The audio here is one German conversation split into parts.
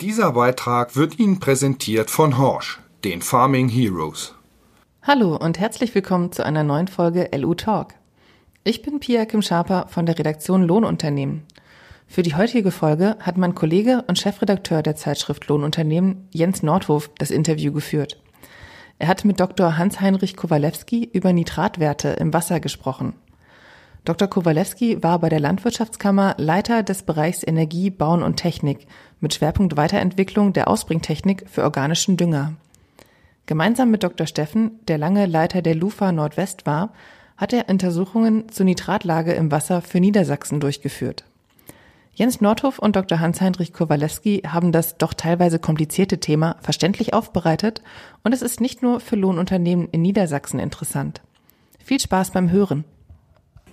Dieser Beitrag wird Ihnen präsentiert von Horsch, den Farming Heroes. Hallo und herzlich willkommen zu einer neuen Folge LU Talk. Ich bin Pia Kim Schaper von der Redaktion Lohnunternehmen. Für die heutige Folge hat mein Kollege und Chefredakteur der Zeitschrift Lohnunternehmen, Jens Nordhof, das Interview geführt. Er hat mit Dr. Hans-Heinrich Kowalewski über Nitratwerte im Wasser gesprochen. Dr. Kowalewski war bei der Landwirtschaftskammer Leiter des Bereichs Energie, Bauen und Technik mit Schwerpunkt Weiterentwicklung der Ausbringtechnik für organischen Dünger. Gemeinsam mit Dr. Steffen, der lange Leiter der LUFA Nordwest war, hat er Untersuchungen zur Nitratlage im Wasser für Niedersachsen durchgeführt. Jens Nordhoff und Dr. Hans-Heinrich Kowalewski haben das doch teilweise komplizierte Thema verständlich aufbereitet und es ist nicht nur für Lohnunternehmen in Niedersachsen interessant. Viel Spaß beim Hören.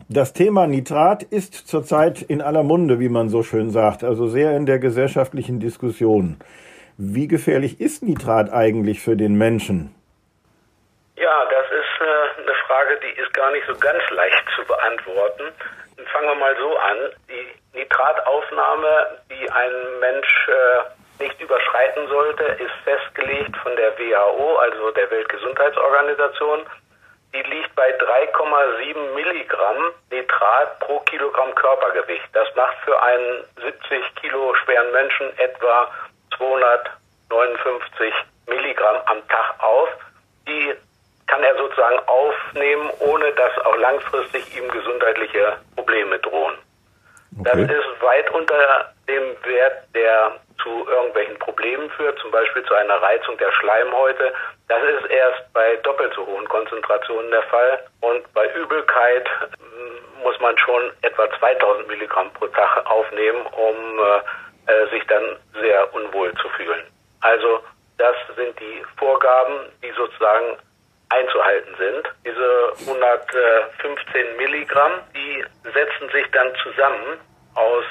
Das Thema Nitrat ist zurzeit in aller Munde, wie man so schön sagt, also sehr in der gesellschaftlichen Diskussion. Wie gefährlich ist Nitrat eigentlich für den Menschen? Ja, das ist äh, eine Frage, die ist gar nicht so ganz leicht zu beantworten. Fangen wir mal so an. Die Nitrataufnahme, die ein Mensch äh, nicht überschreiten sollte, ist festgelegt von der WHO, also der Weltgesundheitsorganisation. Die liegt bei 3,7 Milligramm Nitrat pro Kilogramm Körpergewicht. Das macht für einen 70 Kilo schweren Menschen etwa 259 Milligramm am Tag auf. Die kann er sozusagen aufnehmen, ohne dass auch langfristig ihm gesundheitliche Probleme drohen. Okay. Das ist weit unter dem Wert, der zu irgendwelchen Problemen führt, zum Beispiel zu einer Reizung der Schleimhäute. Das ist erst bei doppelt so hohen Konzentrationen der Fall. Und bei Übelkeit hm, muss man schon etwa 2000 Milligramm pro Tag aufnehmen, um äh, äh, sich dann sehr unwohl zu fühlen. Also das sind die Vorgaben, die sozusagen einzuhalten sind. Diese 115 Milligramm, die setzen sich dann zusammen aus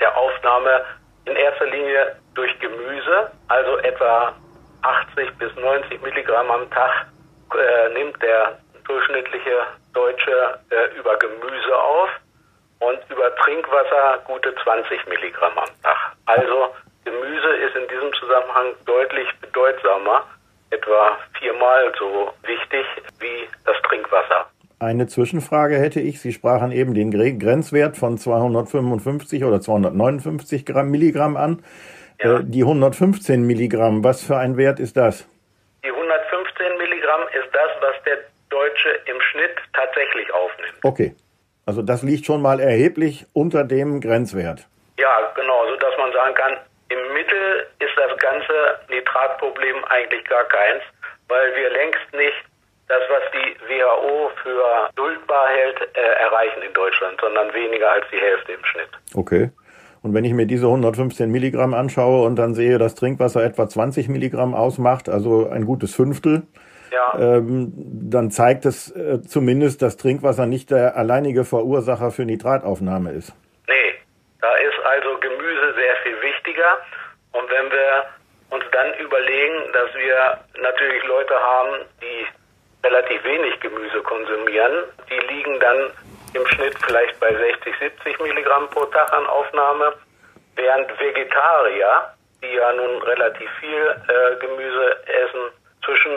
der Aufnahme in erster Linie durch Gemüse, also etwa 80 bis 90 Milligramm am Tag äh, nimmt der durchschnittliche Deutsche äh, über Gemüse auf und über Trinkwasser gute 20 Milligramm am Tag. Also Gemüse ist in diesem Zusammenhang deutlich bedeutsamer etwa viermal so wichtig wie das Trinkwasser. Eine Zwischenfrage hätte ich. Sie sprachen eben den Grenzwert von 255 oder 259 Gramm Milligramm an. Ja. Äh, die 115 Milligramm, was für ein Wert ist das? Die 115 Milligramm ist das, was der Deutsche im Schnitt tatsächlich aufnimmt. Okay. Also das liegt schon mal erheblich unter dem Grenzwert. Ja, genau, so dass man sagen kann, im Mittel ist das ganze Nitratproblem eigentlich gar keins, weil wir längst nicht das, was die WHO für duldbar hält, äh, erreichen in Deutschland, sondern weniger als die Hälfte im Schnitt. Okay. Und wenn ich mir diese 115 Milligramm anschaue und dann sehe, dass Trinkwasser etwa 20 Milligramm ausmacht, also ein gutes Fünftel, ja. ähm, dann zeigt es äh, zumindest, dass Trinkwasser nicht der alleinige Verursacher für Nitrataufnahme ist. Nee, da ist also Gemüse sehr viel wichtiger. Und wenn wir uns dann überlegen, dass wir natürlich Leute haben, die relativ wenig Gemüse konsumieren, die liegen dann im Schnitt vielleicht bei 60, 70 Milligramm pro Tag an Aufnahme, während Vegetarier, die ja nun relativ viel äh, Gemüse essen, zwischen,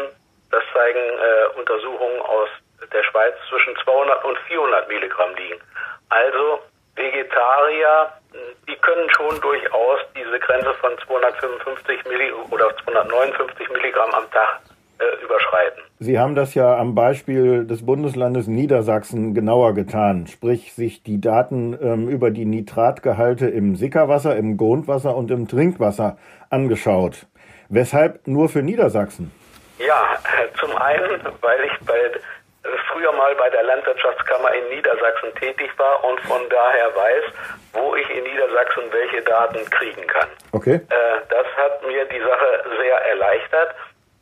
das zeigen äh, Untersuchungen aus der Schweiz, zwischen 200 und 400 Milligramm liegen. Also Vegetarier, die können schon durchaus diese Grenze von 255 Milli oder 259 Milligramm am Tag äh, überschreiten. Sie haben das ja am Beispiel des Bundeslandes Niedersachsen genauer getan, sprich sich die Daten ähm, über die Nitratgehalte im Sickerwasser, im Grundwasser und im Trinkwasser angeschaut. Weshalb nur für Niedersachsen? Ja, zum einen, weil ich bei früher mal bei der Landwirtschaftskammer in Niedersachsen tätig war und von daher weiß, wo ich in Niedersachsen welche Daten kriegen kann. Okay. Äh, das hat mir die Sache sehr erleichtert.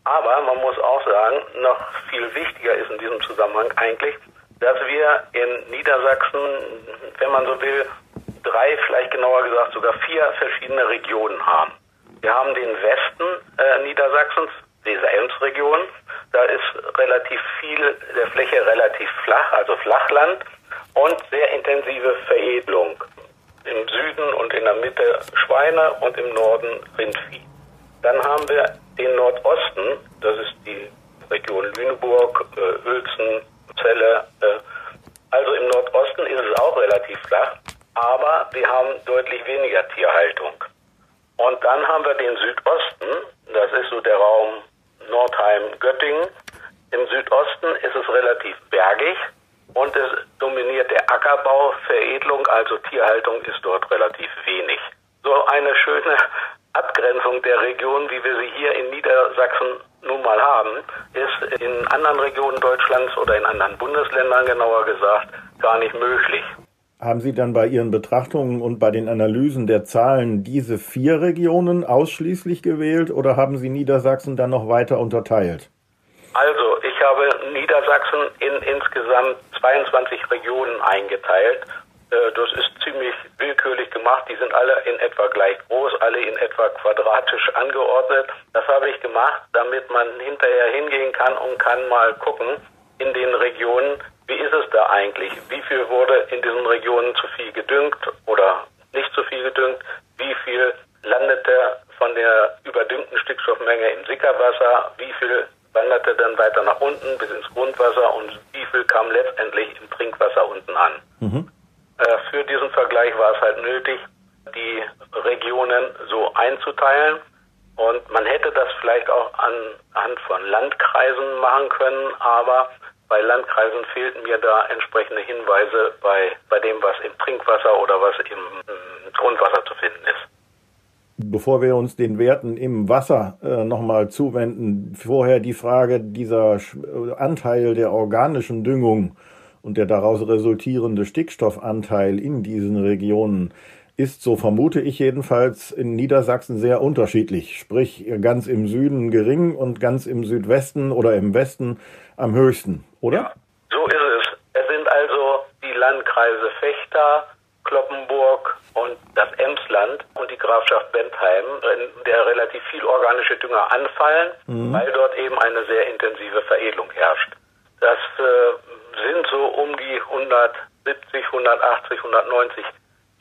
Aber man muss auch sagen, noch viel wichtiger ist in diesem Zusammenhang eigentlich, dass wir in Niedersachsen, wenn man so will, drei, vielleicht genauer gesagt sogar vier verschiedene Regionen haben. Wir haben den Westen äh, Niedersachsens, diese Elmsregion, da ist relativ viel der Fläche relativ flach, also Flachland und sehr intensive Veredelung. im Süden und in der Mitte Schweine und im Norden Rindvieh. Dann haben wir den Nordosten, das ist die Region Lüneburg, äh, Uelzen, Celle. Äh, also im Nordosten ist es auch relativ flach, aber wir haben deutlich weniger Tierhaltung. Und dann haben wir den Südosten, das ist so der Raum Nordheim-Göttingen. Im Südosten ist es relativ bergig und es dominiert der Ackerbau, Veredelung, also Tierhaltung ist dort relativ wenig. So eine schöne Abgrenzung der Region, wie wir sie hier in Niedersachsen nun mal haben, ist in anderen Regionen Deutschlands oder in anderen Bundesländern genauer gesagt gar nicht möglich. Haben Sie dann bei Ihren Betrachtungen und bei den Analysen der Zahlen diese vier Regionen ausschließlich gewählt oder haben Sie Niedersachsen dann noch weiter unterteilt? Also, ich habe Niedersachsen in insgesamt 22 Regionen eingeteilt. Äh, das ist ziemlich willkürlich gemacht. Die sind alle in etwa gleich groß, alle in etwa quadratisch angeordnet. Das habe ich gemacht, damit man hinterher hingehen kann und kann mal gucken in den Regionen, wie ist es da eigentlich? Wie viel wurde in diesen Regionen zu viel gedüngt oder nicht zu viel gedüngt? Wie viel landete von der überdüngten Stickstoffmenge im Sickerwasser? Wie viel wanderte dann weiter nach unten bis ins Grundwasser und wie viel kam letztendlich im Trinkwasser unten an? Mhm. Äh, für diesen Vergleich war es halt nötig, die Regionen so einzuteilen. Und man hätte das vielleicht auch anhand von Landkreisen machen können, aber bei Landkreisen fehlten mir da entsprechende Hinweise bei, bei dem, was im Trinkwasser oder was im, Grundwasser zu finden ist. Bevor wir uns den Werten im Wasser äh, nochmal zuwenden, vorher die Frage dieser Anteil der organischen Düngung und der daraus resultierende Stickstoffanteil in diesen Regionen ist, so vermute ich jedenfalls, in Niedersachsen sehr unterschiedlich. Sprich, ganz im Süden gering und ganz im Südwesten oder im Westen am höchsten, oder? Ja, so ist es. Es sind also die Landkreise Fechter, Kloppenburg und das Emsland und die Grafschaft Bentheim, in der relativ viel organische Dünger anfallen, mhm. weil dort eben eine sehr intensive Veredelung herrscht. Das äh, sind so um die 170, 180, 190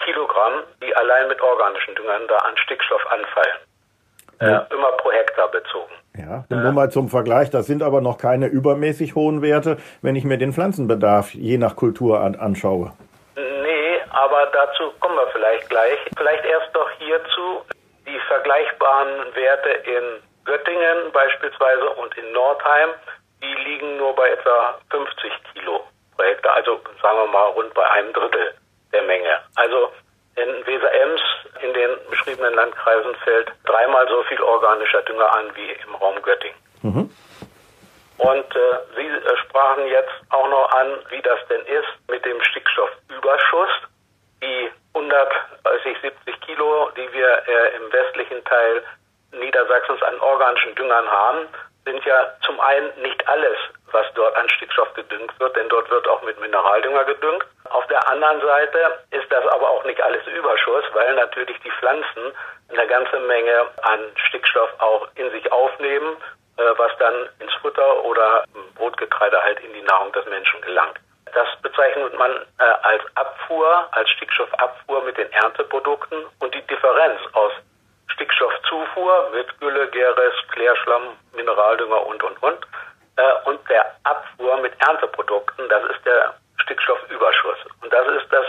Kilogramm, die allein mit organischen Düngern da an Stickstoff anfallen. Äh, immer pro Hektar bezogen. Ja, nur mal zum Vergleich, das sind aber noch keine übermäßig hohen Werte, wenn ich mir den Pflanzenbedarf je nach Kultur an, anschaue. Nee, aber dazu kommen wir vielleicht gleich. Vielleicht erst doch hierzu die vergleichbaren Werte in Göttingen beispielsweise und in Nordheim, die liegen nur bei etwa 50 Kilo pro Hektar, also sagen wir mal rund bei einem Drittel der Menge. Also in Weser-Ems, in den beschriebenen Landkreisen, fällt dreimal so viel organischer Dünger an wie im Raum Göttingen. Mhm. Und äh, Sie äh, sprachen jetzt auch noch an, wie das denn ist mit dem Stickstoffüberschuss. Die 130, 70 Kilo, die wir äh, im westlichen Teil Niedersachsens an organischen Düngern haben, sind ja zum einen nicht alles, was dort an Stickstoff gedüngt wird, denn dort wird auch mit Mineraldünger gedüngt. Auf der anderen Seite ist das aber auch nicht alles Überschuss, weil natürlich die Pflanzen eine ganze Menge an Stickstoff auch in sich aufnehmen, äh, was dann ins Futter oder Brotgetreide halt in die Nahrung des Menschen gelangt. Das bezeichnet man äh, als Abfuhr, als Stickstoffabfuhr mit den Ernteprodukten und die Differenz aus Stickstoffzufuhr mit Gülle, Gäres, Klärschlamm, Mineraldünger und, und, und. Äh, und der Abfuhr mit Ernteprodukten, das ist der Stickstoffüberschuss. Und das ist das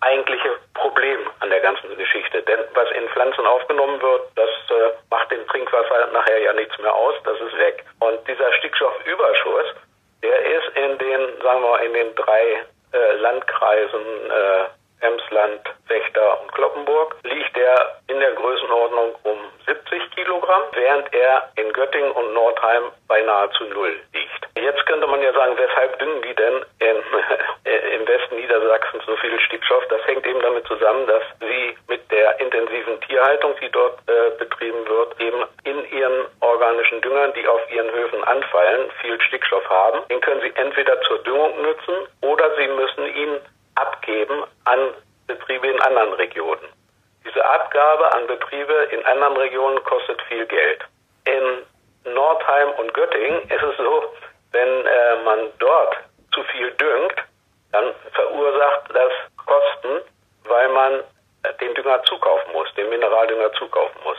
eigentliche Problem an der ganzen Geschichte. Denn was in Pflanzen aufgenommen wird, das äh, macht dem Trinkwasser nachher ja nichts mehr aus, das ist weg. Und dieser Stickstoffüberschuss, der ist in den, sagen wir mal, in den drei äh, Landkreisen äh, Emsland, Wächter und Kloppenburg, liegt er in der Größenordnung um 70 Kilogramm, während er in Göttingen und Nordheim bei nahezu null liegt. Jetzt könnte man ja sagen, weshalb düngen die denn in, äh, im Westen Niedersachsens so viel Stickstoff? Das hängt eben damit zusammen, dass sie mit der intensiven Tierhaltung, die dort äh, betrieben wird, eben in ihren organischen Düngern, die auf ihren Höfen anfallen, viel Stickstoff haben. Den können sie entweder zur Düngung nutzen oder sie müssen ihn abgeben an Betriebe in anderen Regionen. Diese Abgabe an Betriebe in anderen Regionen kostet viel Geld. In Nordheim und Göttingen ist es so, wenn äh, man dort zu viel düngt, dann verursacht das Kosten, weil man den Dünger zukaufen muss, den Mineraldünger zukaufen muss.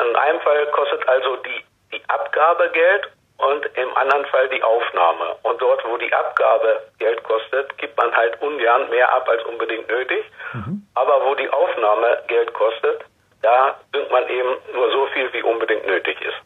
In einem Fall kostet also die, die Abgabe Geld und im anderen Fall die Aufnahme. Und dort, wo die Abgabe Geld kostet, gibt man halt ungern mehr ab als unbedingt nötig. Mhm. Aber wo die Aufnahme Geld kostet, da düngt man eben nur so viel, wie unbedingt nötig ist.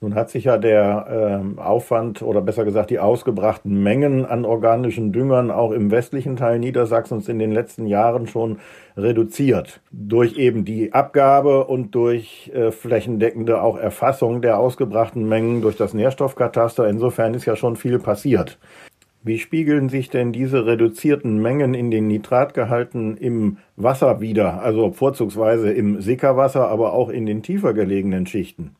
Nun hat sich ja der ähm, Aufwand oder besser gesagt die ausgebrachten Mengen an organischen Düngern auch im westlichen Teil Niedersachsens in den letzten Jahren schon reduziert. Durch eben die Abgabe und durch äh, flächendeckende auch Erfassung der ausgebrachten Mengen durch das Nährstoffkataster. Insofern ist ja schon viel passiert. Wie spiegeln sich denn diese reduzierten Mengen in den Nitratgehalten im Wasser wieder, also vorzugsweise im Sickerwasser, aber auch in den tiefer gelegenen Schichten?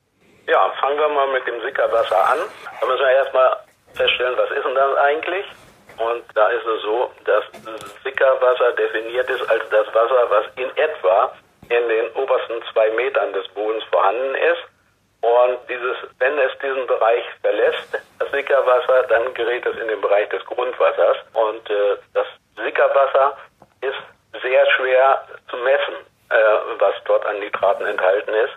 Ja, fangen wir mal mit dem Sickerwasser an. Da müssen wir erstmal feststellen, was ist denn das eigentlich? Und da ist es so, dass Sickerwasser definiert ist als das Wasser, was in etwa in den obersten zwei Metern des Bodens vorhanden ist. Und dieses, wenn es diesen Bereich verlässt, das Sickerwasser, dann gerät es in den Bereich des Grundwassers. Und äh, das Sickerwasser ist sehr schwer zu messen, äh, was dort an Nitraten enthalten ist.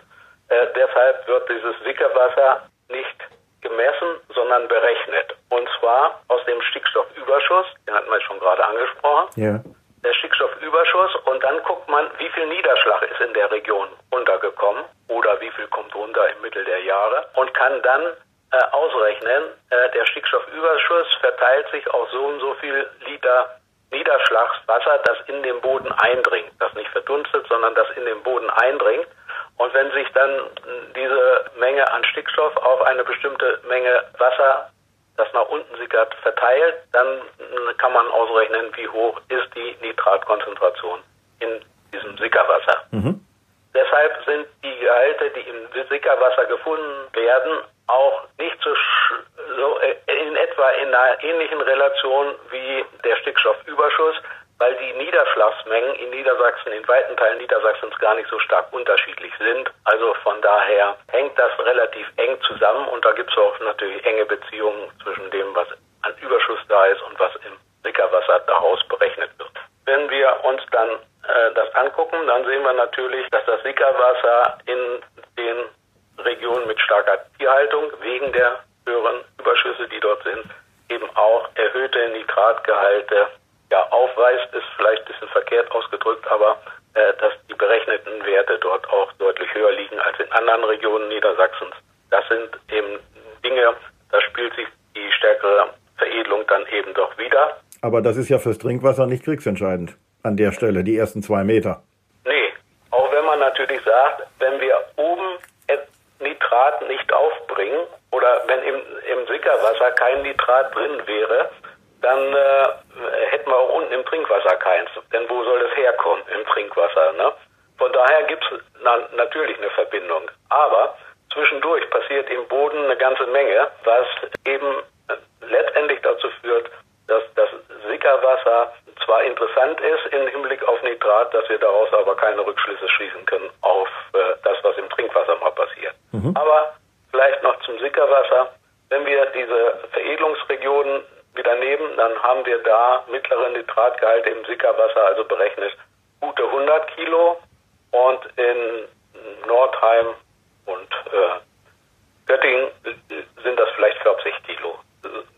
Äh, deshalb wird dieses Sickerwasser nicht gemessen, sondern berechnet. Und zwar aus dem Stickstoffüberschuss, den hatten wir schon gerade angesprochen. Ja. Der Stickstoffüberschuss und dann guckt man, wie viel Niederschlag ist in der Region runtergekommen oder wie viel kommt runter im Mittel der Jahre und kann dann äh, ausrechnen, äh, der Stickstoffüberschuss verteilt sich auf so und so viel Liter Niederschlagswasser, das in den Boden eindringt. Das nicht verdunstet, sondern das in den Boden eindringt. Und wenn sich dann diese Menge an Stickstoff auf eine bestimmte Menge Wasser, das nach unten sickert, verteilt, dann kann man ausrechnen, wie hoch ist die Nitratkonzentration in diesem Sickerwasser. Mhm. Deshalb sind die Gehalte, die im Sickerwasser gefunden werden, auch nicht so, so äh, in etwa in einer ähnlichen Relation wie der Stickstoffüberschuss, weil die Niederschlagsmengen in Niedersachsen, in weiten Teilen Niedersachsens gar nicht so stark unterschiedlich sind. Also von daher hängt das relativ eng zusammen und da gibt es auch natürlich enge Beziehungen zwischen dem, was an Überschuss da ist und was im Sickerwasser daraus berechnet wird. Wenn wir uns dann äh, das angucken, dann sehen wir natürlich, dass das Sickerwasser in den Regionen mit starker Tierhaltung wegen der höheren Überschüsse, die dort sind, eben auch erhöhte Nitratgehalte ja, aufweist, ist vielleicht ein bisschen verkehrt ausgedrückt, aber äh, dass die berechneten Werte dort auch deutlich höher liegen als in anderen Regionen Niedersachsens. Das sind eben Dinge, da spielt sich die stärkere Veredelung dann eben doch wieder. Aber das ist ja fürs Trinkwasser nicht kriegsentscheidend an der Stelle, die ersten zwei Meter. Nee, auch wenn man natürlich sagt, wenn wir oben Nitrat nicht aufbringen oder wenn im, im Sickerwasser kein Nitrat drin wäre, dann äh, hätten wir auch unten im Trinkwasser keins. Denn wo soll das herkommen im Trinkwasser? Ne? Von daher gibt es na, natürlich eine Verbindung. Aber zwischendurch passiert im Boden eine ganze Menge, was eben äh, letztendlich dazu führt, dass das Sickerwasser zwar interessant ist im Hinblick auf Nitrat, dass wir daraus aber keine Rückschlüsse schließen können auf äh, das, was im Trinkwasser mal passiert. Mhm. Aber vielleicht noch zum Sickerwasser. Wenn wir diese Veredelungsregionen wieder nehmen, dann haben wir da mittlere Nitratgehalte im Sickerwasser, also berechnet gute 100 Kilo und in Nordheim und äh, Göttingen sind das vielleicht 40 Kilo.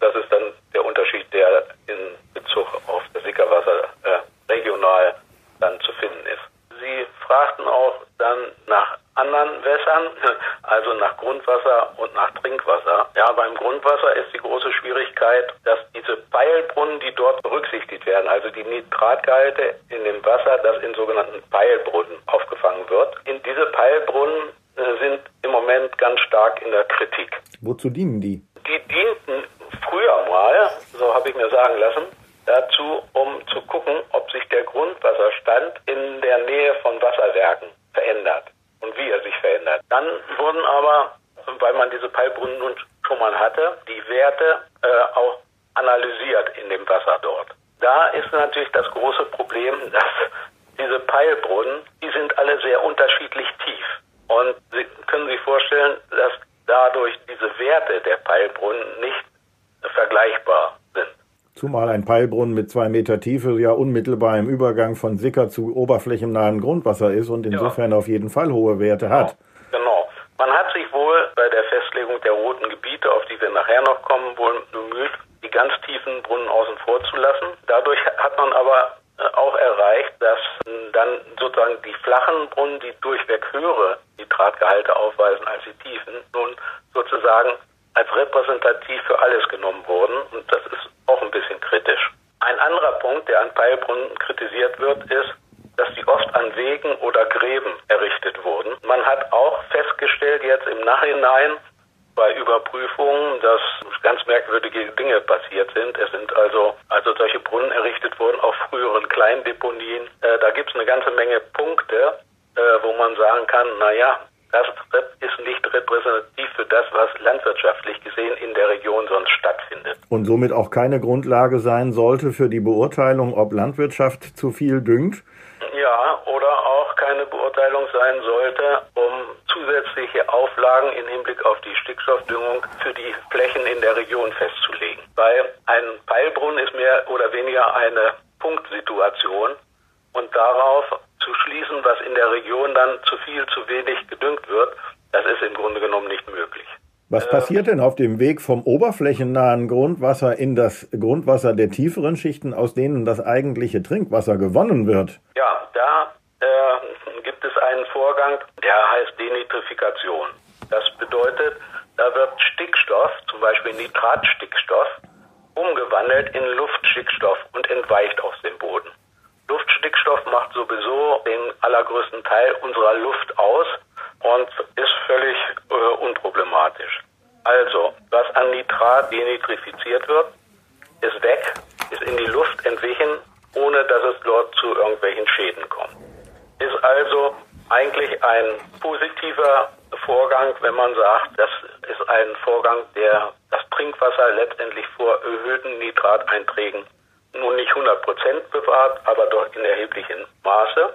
Das ist dann der Unterschied, der in Bezug auf das Sickerwasser äh, regional dann zu finden ist. Sie fragten auch dann nach anderen Wässern, also nach Grundwasser und nach Trinkwasser. Ja, beim Grundwasser ist die große Schwierigkeit, dass diese Peilbrunnen, die dort berücksichtigt werden, also die Nitratgehalte in dem Wasser, das in sogenannten Peilbrunnen aufgefangen wird. In diese Peilbrunnen äh, sind im Moment ganz stark in der Kritik. Wozu dienen die? Die dienten früher mal, so habe ich mir sagen lassen, dazu, um zu gucken, ob sich der Grundwasserstand in der Nähe von Wasserwerken verändert und wie er sich verändert. Dann wurden aber, weil man diese Peilbrunnen nun schon mal hatte, die Werte äh, auch analysiert in dem Wasser dort. Da ist natürlich das große Problem, dass diese Peilbrunnen, die sind alle sehr unterschiedlich tief. Und Sie können sich vorstellen, dass dadurch diese Werte der Peilbrunnen nicht vergleichbar. Zumal ein Peilbrunnen mit zwei Meter Tiefe ja unmittelbar im Übergang von Sicker zu oberflächennahen Grundwasser ist und insofern ja. auf jeden Fall hohe Werte hat. Genau. Man hat sich wohl bei der Festlegung der roten Gebiete, auf die wir nachher noch kommen, wohl bemüht, die ganz tiefen Brunnen außen vor zu lassen. Dadurch hat man aber äh, auch erreicht, dass dann sozusagen die flachen Brunnen, die durchweg höhere Nitratgehalte aufweisen als die tiefen, nun sozusagen als repräsentativ für alles genommen wurden. Und das ist auch ein bisschen kritisch. Ein anderer Punkt, der an Peilbrunnen kritisiert wird, ist, dass die oft an Wegen oder Gräben errichtet wurden. Man hat auch festgestellt jetzt im Nachhinein bei Überprüfungen, dass ganz merkwürdige Dinge passiert sind. Es sind also, also solche Brunnen errichtet worden auf früheren Kleindeponien. Äh, da gibt es eine ganze Menge Punkte, äh, wo man sagen kann, naja, das ist nicht repräsentativ für das, was landwirtschaftlich gesehen in der Region sonst stattfindet. Und somit auch keine Grundlage sein sollte für die Beurteilung, ob Landwirtschaft zu viel düngt? Ja, oder auch keine Beurteilung sein sollte, um zusätzliche Auflagen im Hinblick auf die Stickstoffdüngung für die Flächen in der Region festzulegen. Weil ein Peilbrunnen ist mehr oder weniger eine Punktsituation und darauf zu schließen, was in der Region dann zu viel, zu wenig gedüngt wird, das ist im Grunde genommen nicht möglich. Was passiert denn auf dem Weg vom oberflächennahen Grundwasser in das Grundwasser der tieferen Schichten, aus denen das eigentliche Trinkwasser gewonnen wird? Ja, da äh, gibt es einen Vorgang, der heißt Denitrifikation. Das bedeutet, da wird Stickstoff, zum Beispiel Nitratstickstoff, umgewandelt in Luftstickstoff und entweicht aus dem Boden. Luftstickstoff macht sowieso den allergrößten Teil unserer Luft aus und ist völlig äh, unproblematisch. Also, was an Nitrat denitrifiziert wird, ist weg, ist in die Luft entwichen, ohne dass es dort zu irgendwelchen Schäden kommt. Ist also eigentlich ein positiver Vorgang, wenn man sagt, das ist ein Vorgang, der das Trinkwasser letztendlich vor erhöhten Nitrateinträgen nun nicht 100 Bewahrt, aber doch in erheblichem Maße.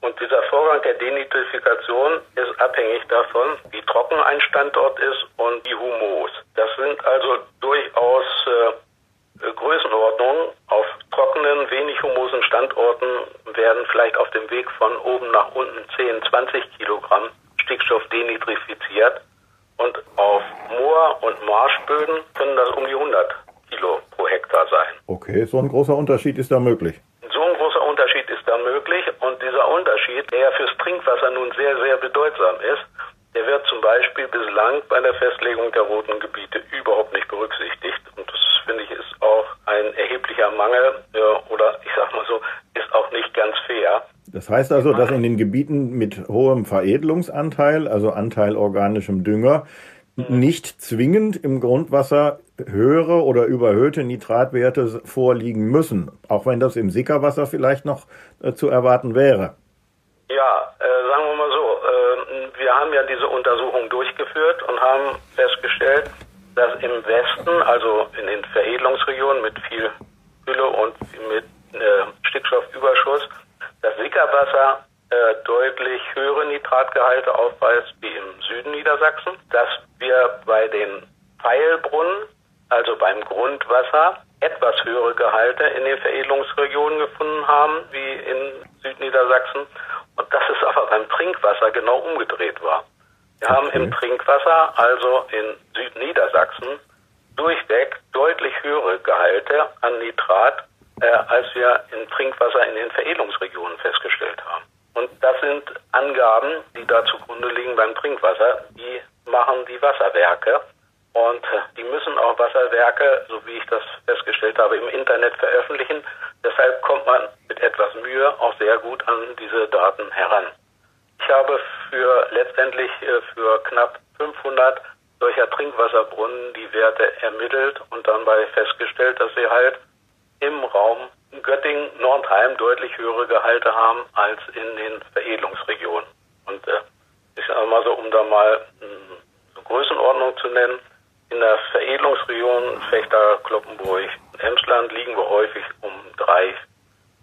Und dieser Vorgang der Denitrifikation ist abhängig davon, wie trocken ein Standort ist und wie humos. Das sind also durchaus äh, Größenordnungen. Auf trockenen, wenig humosen Standorten werden vielleicht auf dem Weg von oben nach unten 10, 20 Kilogramm Stickstoff denitrifiziert. Und auf Moor- und Marschböden können das um die 100 Kilo pro Hektar sein. Okay, so ein großer Unterschied ist da möglich. So ein großer Unterschied ist da möglich und dieser Unterschied, der fürs Trinkwasser nun sehr, sehr bedeutsam ist, der wird zum Beispiel bislang bei der Festlegung der roten Gebiete überhaupt nicht berücksichtigt. Und das finde ich ist auch ein erheblicher Mangel äh, oder ich sag mal so, ist auch nicht ganz fair. Das heißt also, dass in den Gebieten mit hohem Veredelungsanteil, also Anteil organischem Dünger, nicht zwingend im Grundwasser höhere oder überhöhte Nitratwerte vorliegen müssen, auch wenn das im Sickerwasser vielleicht noch äh, zu erwarten wäre. Ja, äh, sagen wir mal so, äh, wir haben ja diese Untersuchung durchgeführt und haben festgestellt, dass im Westen, also in den Veredelungsregionen mit viel Hülle und mit äh, Stickstoffüberschuss, das Sickerwasser äh, deutlich höhere Nitratgehalte aufweist wie im Süden Niedersachsen, dass wir bei den Pfeilbrunnen, also beim Grundwasser, etwas höhere Gehalte in den Veredelungsregionen gefunden haben wie in Südniedersachsen und dass es aber beim Trinkwasser genau umgedreht war. Wir okay. haben im Trinkwasser, also in Südniedersachsen, durchweg deutlich höhere Gehalte an Nitrat, äh, als wir im Trinkwasser in den Veredelungsregionen festgestellt haben. Und das sind Angaben, die da zugrunde liegen beim Trinkwasser. Die machen die Wasserwerke. Und äh, die müssen auch Wasserwerke, so wie ich das festgestellt habe, im Internet veröffentlichen. Deshalb kommt man mit etwas Mühe auch sehr gut an diese Daten heran. Ich habe für letztendlich äh, für knapp 500 solcher Trinkwasserbrunnen die Werte ermittelt und dann bei festgestellt, dass sie halt im Raum Göttingen, Nordheim deutlich höhere Gehalte haben als in den Veredelungsregionen. Und äh, ich sage mal so, um da mal eine Größenordnung zu nennen, in der Veredelungsregion Fechter, Kloppenburg, Emsland liegen wir häufig um drei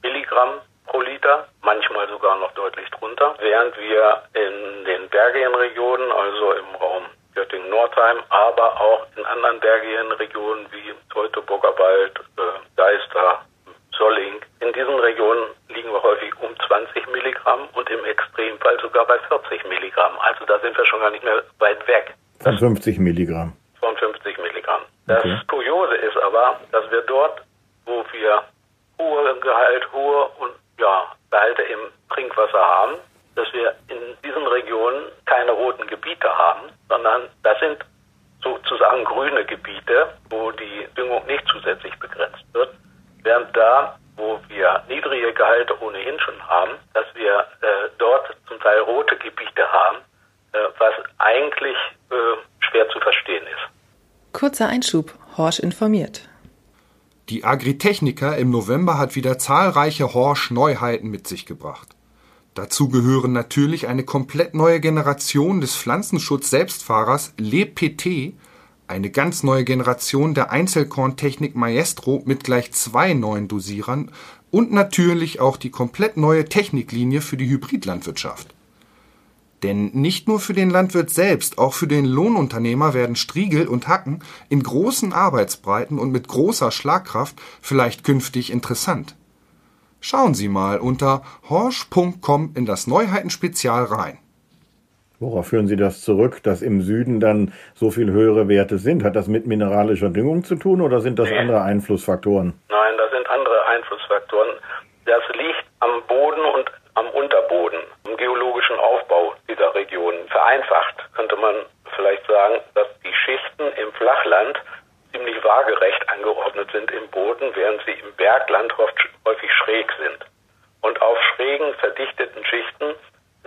Milligramm pro Liter, manchmal sogar noch deutlich drunter, während wir in den bergigen Regionen, also im Raum Göttingen-Nordheim, aber auch in anderen bergigen Regionen wie Teutoburger Wald, äh, Deister, Solling. In diesen Regionen liegen wir häufig um 20 Milligramm und im Extremfall sogar bei 40 Milligramm. Also da sind wir schon gar nicht mehr weit weg. Von 50 Milligramm. Von 50 Milligramm. Das okay. Kuriose ist aber, dass wir dort, wo wir hohe Gehalt, hohe und ja, Gehalte im Trinkwasser haben, dass wir in diesen Regionen keine roten Gebiete haben, sondern das sind sozusagen grüne Gebiete, wo die Düngung nicht zusätzlich begrenzt wird. Während da, wo wir niedrige Gehalte ohnehin schon haben, dass wir äh, dort zum Teil rote Gebiete haben, äh, was eigentlich äh, schwer zu verstehen ist. Kurzer Einschub. Horsch informiert. Die Agritechnica im November hat wieder zahlreiche Horsch-Neuheiten mit sich gebracht. Dazu gehören natürlich eine komplett neue Generation des Pflanzenschutz-Selbstfahrers LePT, eine ganz neue Generation der Einzelkorntechnik Maestro mit gleich zwei neuen Dosierern und natürlich auch die komplett neue Techniklinie für die Hybridlandwirtschaft. Denn nicht nur für den Landwirt selbst, auch für den Lohnunternehmer werden Striegel und Hacken in großen Arbeitsbreiten und mit großer Schlagkraft vielleicht künftig interessant. Schauen Sie mal unter horsch.com in das Neuheitenspezial rein. Worauf führen Sie das zurück, dass im Süden dann so viel höhere Werte sind? Hat das mit mineralischer Düngung zu tun oder sind das nee. andere Einflussfaktoren? Nein, das sind andere Einflussfaktoren. Das liegt am Boden und am Unterboden, im geologischen Aufbau dieser Region. Vereinfacht könnte man vielleicht sagen, dass die Schichten im Flachland ziemlich waagerecht angeordnet sind im Boden, während sie im Bergland häufig schräg sind. Und auf schrägen, verdichteten Schichten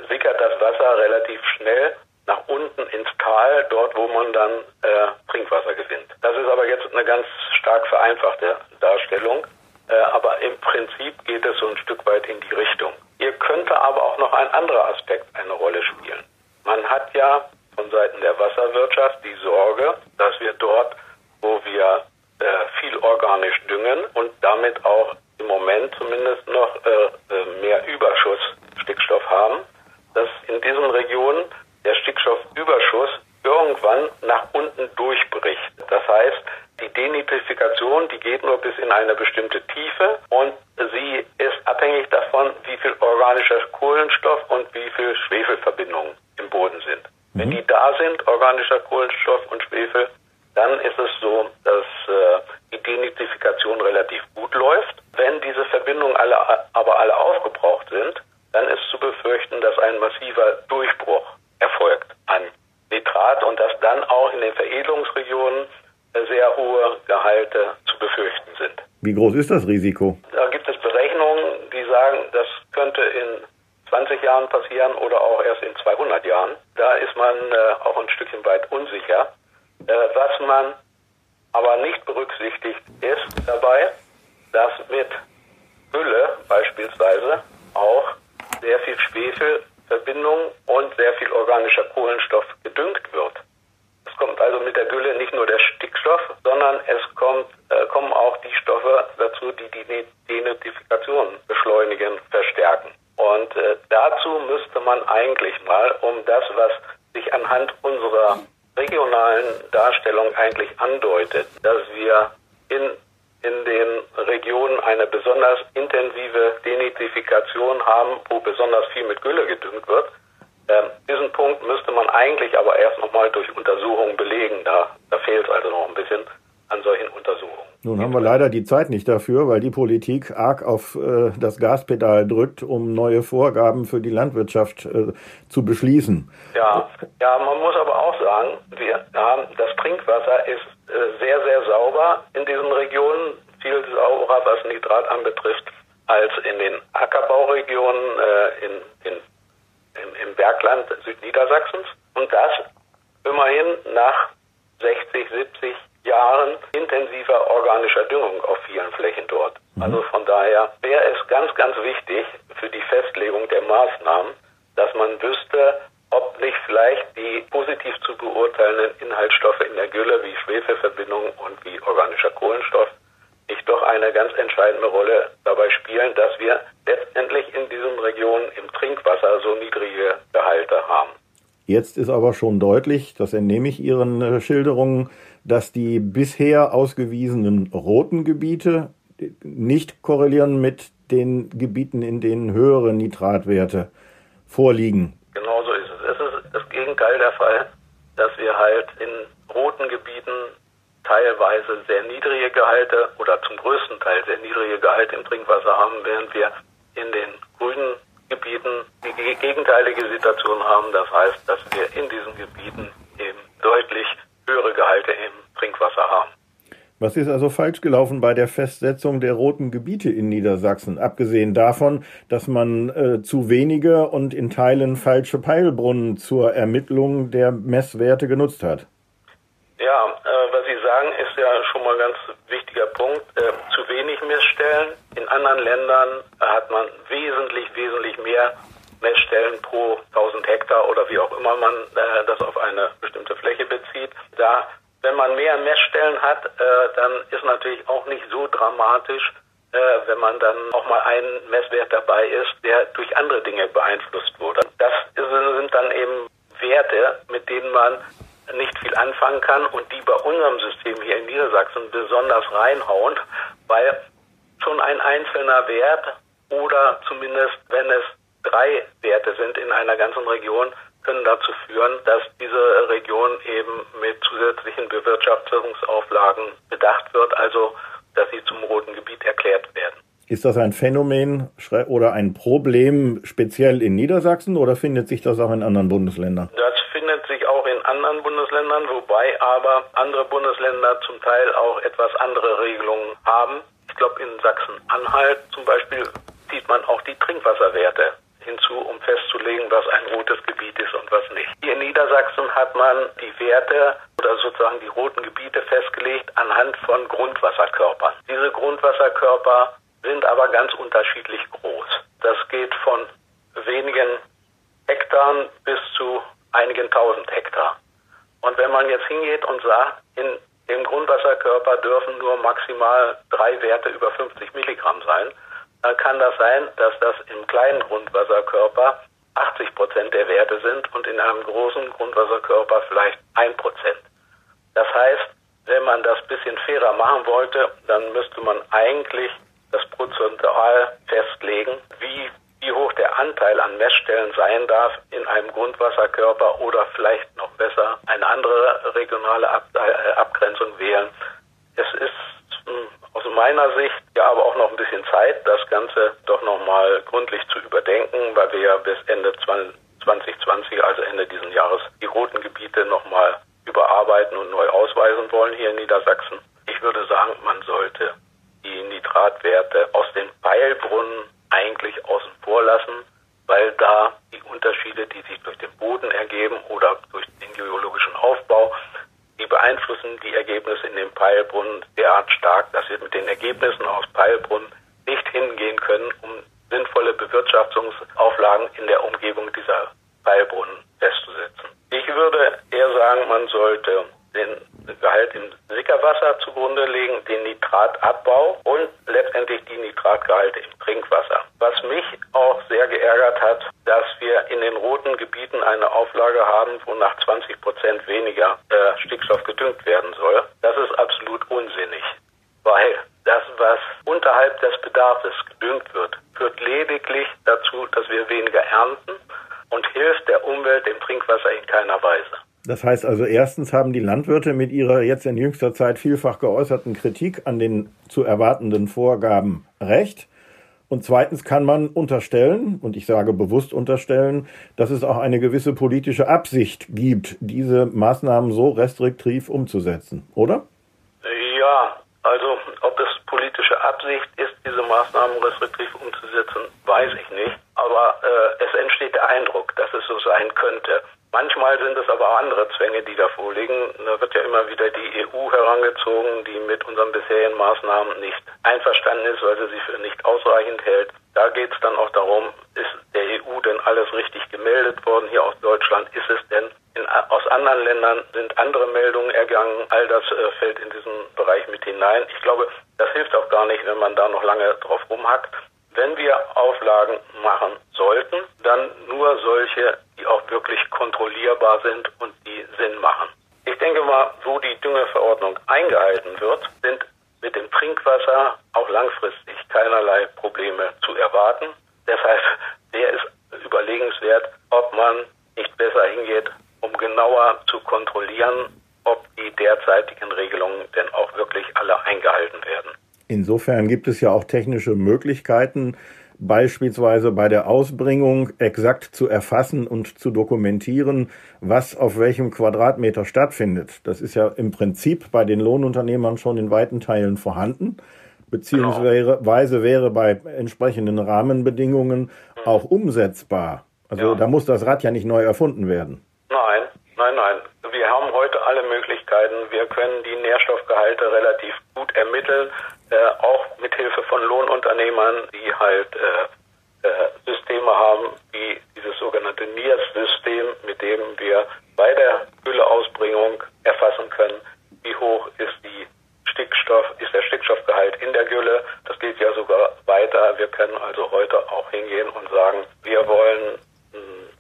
sickert das Wasser relativ schnell nach unten ins Tal, dort wo man dann äh, Trinkwasser gewinnt. Das ist aber jetzt eine ganz stark vereinfachte Darstellung, äh, aber im Prinzip geht es so ein Stück weit in die Richtung. Hier könnte aber auch noch ein anderer Aspekt eine Rolle spielen. Man hat ja von Seiten der Wasserwirtschaft die Sorge, dass wir dort wo wir äh, viel organisch düngen und damit auch im Moment zumindest noch äh, äh, mehr Überschuss-Stickstoff haben, dass in diesen Regionen der Stickstoffüberschuss irgendwann nach unten durchbricht. Das heißt, die Denitrifikation, die geht nur bis in eine bestimmte Tiefe und sie ist abhängig davon, wie viel organischer Kohlenstoff und wie viel Schwefelverbindungen im Boden sind. Mhm. Wenn die da sind, organischer Kohlenstoff und Schwefel, dann ist es so, dass äh, die Denitrifikation relativ gut läuft. Wenn diese Verbindungen alle, aber alle aufgebraucht sind, dann ist zu befürchten, dass ein massiver Durchbruch erfolgt an Nitrat und dass dann auch in den Veredelungsregionen sehr hohe Gehalte zu befürchten sind. Wie groß ist das Risiko? Da gibt es Berechnungen, die sagen, das könnte in 20 Jahren passieren oder auch erst in 200 Jahren. Da ist man äh, auch ein Stückchen weit unsicher. Äh, was man aber nicht berücksichtigt ist dabei, dass mit Gülle beispielsweise auch sehr viel Schwefelverbindung und sehr viel organischer Kohlenstoff gedüngt wird. Kommt also mit der Gülle nicht nur der Stickstoff, sondern es kommt, äh, kommen auch die Stoffe dazu, die die Denitrifikation beschleunigen, verstärken. Und äh, dazu müsste man eigentlich mal, um das, was sich anhand unserer regionalen Darstellung eigentlich andeutet, dass wir in, in den Regionen eine besonders intensive Denitrifikation haben, wo besonders viel mit Gülle gedüngt wird. Ähm, diesen Punkt müsste man eigentlich aber erst nochmal durch Untersuchungen belegen. Da, da fehlt es also noch ein bisschen an solchen Untersuchungen. Nun haben wir leider die Zeit nicht dafür, weil die Politik arg auf äh, das Gaspedal drückt, um neue Vorgaben für die Landwirtschaft äh, zu beschließen. Ja, ja, man muss aber auch sagen, wir haben das Trinkwasser ist äh, sehr, sehr sauber in diesen Regionen, viel sauberer, was Nitrat anbetrifft, als in den Ackerbauregionen äh, in, in, im, im Bergland Südniedersachsens. Und das immerhin nach 60, 70 Jahren intensiver organischer Düngung auf vielen Flächen dort. Mhm. Also von daher wäre es ganz, ganz wichtig für die Festlegung der Maßnahmen, dass man wüsste, ob nicht vielleicht die positiv zu beurteilenden Inhaltsstoffe in der Gülle wie Schwefelverbindungen und wie organischer Kohlenstoff nicht doch eine ganz entscheidende Rolle dabei spielen, dass wir letztendlich in diesen Regionen im Trinkwasser so niedrige Gehalte haben. Jetzt ist aber schon deutlich, das entnehme ich Ihren äh, Schilderungen, dass die bisher ausgewiesenen roten Gebiete nicht korrelieren mit den Gebieten, in denen höhere Nitratwerte vorliegen. Genau so ist es. Es ist das Gegenteil der Fall, dass wir halt in roten Gebieten teilweise sehr niedrige Gehalte oder zum größten Teil sehr niedrige Gehalte im Trinkwasser haben, während wir in den grünen Gebieten die gegenteilige Situation haben. Das heißt, dass wir in diesen Gebieten eben deutlich höhere Gehalte im Trinkwasser haben. Was ist also falsch gelaufen bei der Festsetzung der roten Gebiete in Niedersachsen? Abgesehen davon, dass man äh, zu wenige und in Teilen falsche Peilbrunnen zur Ermittlung der Messwerte genutzt hat. Ja, äh, was Sie sagen, ist ja schon mal ein ganz wichtiger Punkt. Äh, zu wenig Messstellen. In anderen Ländern hat man wesentlich, wesentlich mehr Messstellen pro 1000 Hektar oder wie auch immer man äh, das auf eine bestimmte Fläche bezieht. Da wenn man mehr Messstellen hat, äh, dann ist natürlich auch nicht so dramatisch, äh, wenn man dann auch mal ein Messwert dabei ist, der durch andere Dinge beeinflusst wurde. Das sind dann eben Werte, mit denen man nicht viel anfangen kann und die bei unserem System hier in Niedersachsen besonders reinhauen, weil schon ein einzelner Wert oder zumindest wenn es drei Werte sind in einer ganzen Region, können dazu führen, dass diese Region eben mit zusätzlichen Bewirtschaftungsauflagen bedacht wird, also dass sie zum roten Gebiet erklärt werden. Ist das ein Phänomen oder ein Problem speziell in Niedersachsen oder findet sich das auch in anderen Bundesländern? Das findet sich auch in anderen Bundesländern, wobei aber andere Bundesländer zum Teil auch etwas andere Regelungen haben. Ich glaube, in Sachsen-Anhalt zum Beispiel sieht man auch die Trinkwasserwerte hinzu, um festzulegen, was ein rotes Gebiet ist und was nicht. Hier in Niedersachsen hat man die Werte oder sozusagen die roten Gebiete festgelegt anhand von Grundwasserkörpern. Diese Grundwasserkörper sind aber ganz unterschiedlich groß. Das geht von wenigen Hektaren bis zu einigen tausend Hektar. Und wenn man jetzt hingeht und sagt, in dem Grundwasserkörper dürfen nur maximal drei Werte über 50 Milligramm sein, dann kann das sein, dass das im kleinen Grundwasserkörper 80 Prozent der Werte sind und in einem großen Grundwasserkörper vielleicht ein Prozent. Das heißt, wenn man das bisschen fairer machen wollte, dann müsste man eigentlich das prozentual festlegen, wie, wie hoch der Anteil an Messstellen sein darf in einem Grundwasserkörper oder vielleicht noch besser eine andere regionale Ab äh, Abgrenzung wählen. Es ist aus meiner Sicht ja aber auch noch ein bisschen Zeit, das Ganze doch nochmal gründlich zu überdenken, weil wir ja bis Ende 2020, also Ende dieses Jahres, die roten Gebiete nochmal überarbeiten und neu ausweisen wollen hier in Niedersachsen. Ich würde sagen, man sollte die Nitratwerte aus den Peilbrunnen eigentlich außen vor lassen, weil da die Unterschiede, die sich durch den Boden ergeben oder durch den geologischen Aufbau, die beeinflussen die Ergebnisse in den Peilbrunnen derart stark, dass wir mit den Ergebnissen aus Peilbrunnen nicht hingehen können, um sinnvolle Bewirtschaftungsauflagen in der Umgebung dieser Peilbrunnen festzusetzen. Ich würde eher sagen, man sollte den Gehalt im Sickerwasser zugrunde legen, den Nitratabbau und letztendlich die Nitratgehalte im Trinkwasser. Was mich auch sehr geärgert hat, dass wir in den roten Gebieten eine Auflage haben, wo nach 20 Prozent weniger äh, Stickstoff gedüngt werden soll. Das ist absolut unsinnig, weil das, was unterhalb des Bedarfs gedüngt wird, führt lediglich dazu, dass wir weniger ernten und hilft der Umwelt, dem Trinkwasser in keiner Weise. Das heißt also, erstens haben die Landwirte mit ihrer jetzt in jüngster Zeit vielfach geäußerten Kritik an den zu erwartenden Vorgaben recht. Und zweitens kann man unterstellen, und ich sage bewusst unterstellen, dass es auch eine gewisse politische Absicht gibt, diese Maßnahmen so restriktiv umzusetzen, oder? Ja, also ob es politische Absicht ist, diese Maßnahmen restriktiv umzusetzen, weiß ich nicht. Aber äh, es entsteht der Eindruck, dass es so sein könnte. Manchmal sind es aber auch andere Zwänge, die da vorliegen. Da wird ja immer wieder die EU herangezogen, die mit unseren bisherigen Maßnahmen nicht einverstanden ist, weil sie sie für nicht ausreichend hält. Da geht es dann auch darum, ist der EU denn alles richtig gemeldet worden hier aus Deutschland? Ist es denn in, aus anderen Ländern sind andere Meldungen ergangen? All das äh, fällt in diesen Bereich mit hinein. Ich glaube, das hilft auch gar nicht, wenn man da noch lange drauf rumhackt. Wenn wir Auflagen machen sollten, dann nur solche, die auch wirklich kontrollierbar sind und die Sinn machen. Ich denke mal, wo die Düngeverordnung eingehalten wird, sind mit dem Trinkwasser auch langfristig keinerlei Probleme zu erwarten. Deshalb wäre es überlegenswert, ob man nicht besser hingeht, um genauer zu kontrollieren, ob die derzeitigen Regelungen denn auch wirklich alle eingehalten werden. Insofern gibt es ja auch technische Möglichkeiten, beispielsweise bei der Ausbringung exakt zu erfassen und zu dokumentieren, was auf welchem Quadratmeter stattfindet. Das ist ja im Prinzip bei den Lohnunternehmern schon in weiten Teilen vorhanden, beziehungsweise genau. wäre bei entsprechenden Rahmenbedingungen auch umsetzbar. Also ja. da muss das Rad ja nicht neu erfunden werden. Nein, nein, nein. Alle Möglichkeiten. Wir können die Nährstoffgehalte relativ gut ermitteln äh, auch mit Hilfe von Lohnunternehmern, die halt äh, äh, Systeme haben, wie dieses sogenannte NIRS-System, mit dem wir bei der Gülleausbringung erfassen können, wie hoch ist die Stickstoff, ist der Stickstoffgehalt in der Gülle. Das geht ja sogar weiter. Wir können also heute auch hingehen und sagen, wir wollen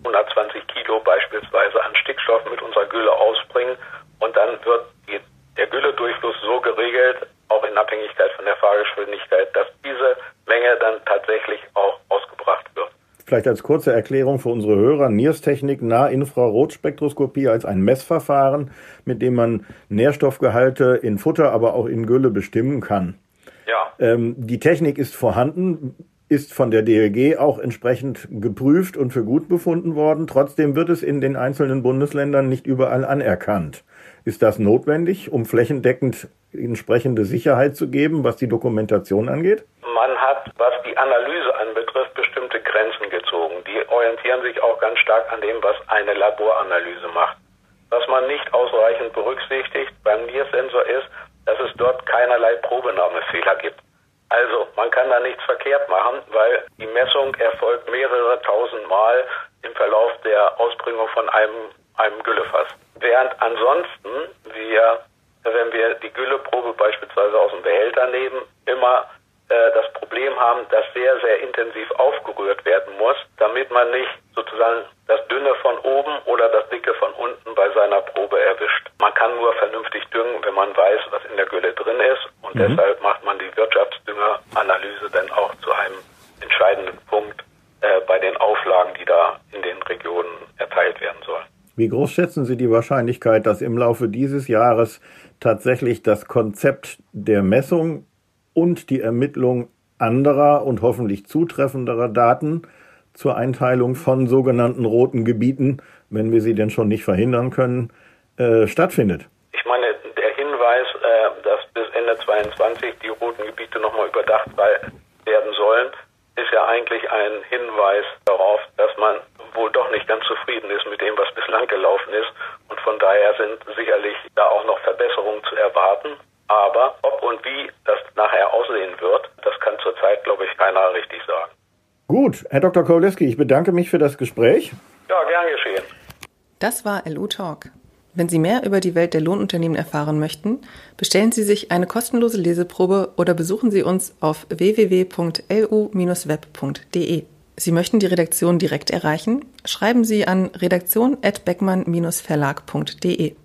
120 hm, Kilo beispielsweise an Stickstoff mit unserer Gülle ausbringen und dann wird die, der Gülledurchfluss so geregelt, auch in Abhängigkeit von der Fahrgeschwindigkeit, dass diese Menge dann tatsächlich auch ausgebracht wird. Vielleicht als kurze Erklärung für unsere Hörer, NIRS-Technik, Nahinfrarotspektroskopie als ein Messverfahren, mit dem man Nährstoffgehalte in Futter, aber auch in Gülle bestimmen kann. Ja. Ähm, die Technik ist vorhanden, ist von der DLG auch entsprechend geprüft und für gut befunden worden. Trotzdem wird es in den einzelnen Bundesländern nicht überall anerkannt. Ist das notwendig, um flächendeckend entsprechende Sicherheit zu geben, was die Dokumentation angeht? Man hat, was die Analyse anbetrifft, bestimmte Grenzen gezogen. Die orientieren sich auch ganz stark an dem, was eine Laboranalyse macht. Was man nicht ausreichend berücksichtigt beim NIR-Sensor ist, dass es dort keinerlei Probenahmefehler gibt. Also man kann da nichts verkehrt machen, weil die Messung erfolgt mehrere tausend Mal im Verlauf der Ausbringung von einem, einem Güllefass. Während ansonsten wir wenn wir die Gülleprobe beispielsweise aus dem Behälter nehmen, immer das Problem haben, dass sehr, sehr intensiv aufgerührt werden muss, damit man nicht sozusagen das Dünne von oben oder das Dicke von unten bei seiner Probe erwischt. Man kann nur vernünftig düngen, wenn man weiß, was in der Gülle drin ist und mhm. deshalb macht man die Wirtschaftsdüngeranalyse dann auch zu einem entscheidenden Punkt äh, bei den Auflagen, die da in den Regionen erteilt werden sollen. Wie groß schätzen Sie die Wahrscheinlichkeit, dass im Laufe dieses Jahres tatsächlich das Konzept der Messung und die Ermittlung anderer und hoffentlich zutreffenderer Daten zur Einteilung von sogenannten roten Gebieten, wenn wir sie denn schon nicht verhindern können, äh, stattfindet. Ich meine, der Hinweis, äh, dass bis Ende 2022 die roten Gebiete nochmal überdacht werden sollen, ist ja eigentlich ein Hinweis darauf, dass man wohl doch nicht ganz zufrieden ist mit dem, was bislang gelaufen ist. Und von daher sind sicherlich da auch noch Verbesserungen zu erwarten. Aber ob und wie das nachher aussehen wird, das kann zurzeit, glaube ich, keiner richtig sagen. Gut, Herr Dr. Koleski, ich bedanke mich für das Gespräch. Ja, gern geschehen. Das war LU Talk. Wenn Sie mehr über die Welt der Lohnunternehmen erfahren möchten, bestellen Sie sich eine kostenlose Leseprobe oder besuchen Sie uns auf www.lu-web.de. Sie möchten die Redaktion direkt erreichen? Schreiben Sie an redaktion@beckmann-verlag.de.